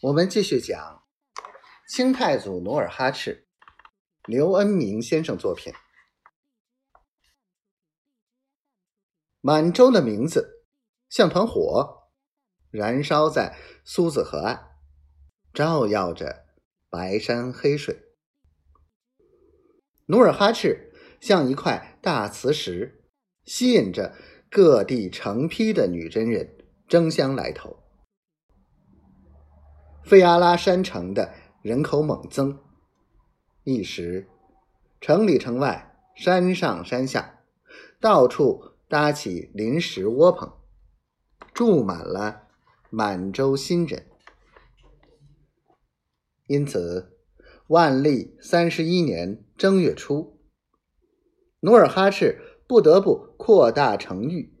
我们继续讲清太祖努尔哈赤，刘恩明先生作品。满洲的名字像团火，燃烧在苏子河岸，照耀着白山黑水。努尔哈赤像一块大磁石，吸引着各地成批的女真人争相来投。费阿拉山城的人口猛增，一时城里城外、山上山下，到处搭起临时窝棚，住满了满洲新人。因此，万历三十一年正月初，努尔哈赤不得不扩大城域，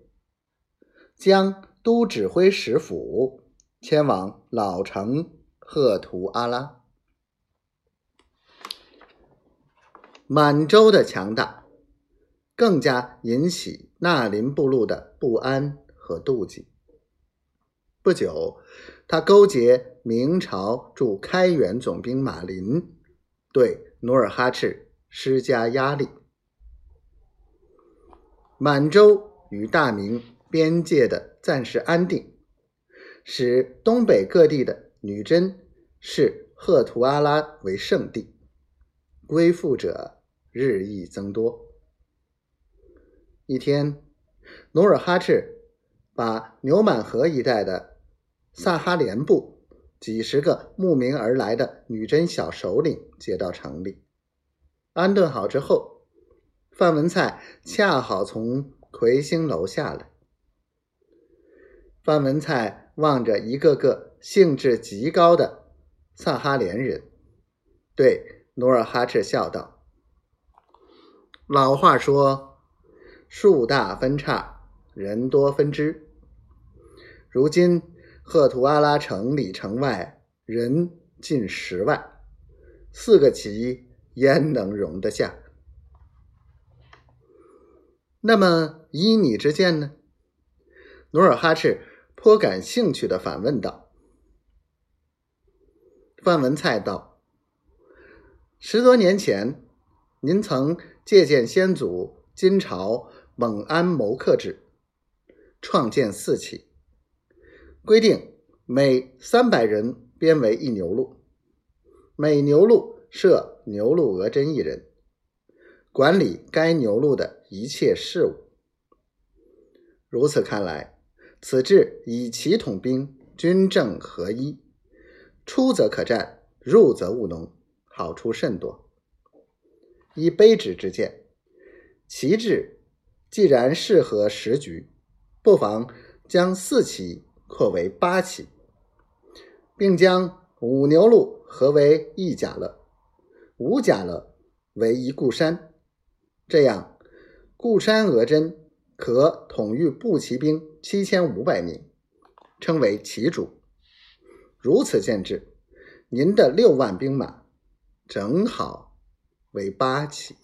将都指挥使府迁往老城。赫图阿拉，满洲的强大更加引起纳林部落的不安和妒忌。不久，他勾结明朝驻开元总兵马林，对努尔哈赤施加压力。满洲与大明边界的暂时安定，使东北各地的。女真视赫图阿拉为圣地，归附者日益增多。一天，努尔哈赤把牛满河一带的萨哈连部几十个慕名而来的女真小首领接到城里，安顿好之后，范文蔡恰好从魁星楼下来。范文蔡望着一个个。兴致极高的萨哈连人对努尔哈赤笑道：“老话说，树大分叉，人多分支。如今赫图阿拉城里城外人近十万，四个旗焉能容得下？那么依你之见呢？”努尔哈赤颇感兴趣的反问道。范文蔡道：“十多年前，您曾借鉴先祖金朝蒙安谋克制，创建四旗，规定每三百人编为一牛录，每牛录设牛录额真一人，管理该牛录的一切事务。如此看来，此制以旗统兵，军政合一。”出则可战，入则务农，好处甚多。以卑职之见，旗帜既然适合时局，不妨将四旗扩为八旗，并将五牛录合为一甲勒，五甲勒为一固山。这样，固山额真可统御步骑兵七千五百名，称为旗主。如此建制，您的六万兵马正好为八旗。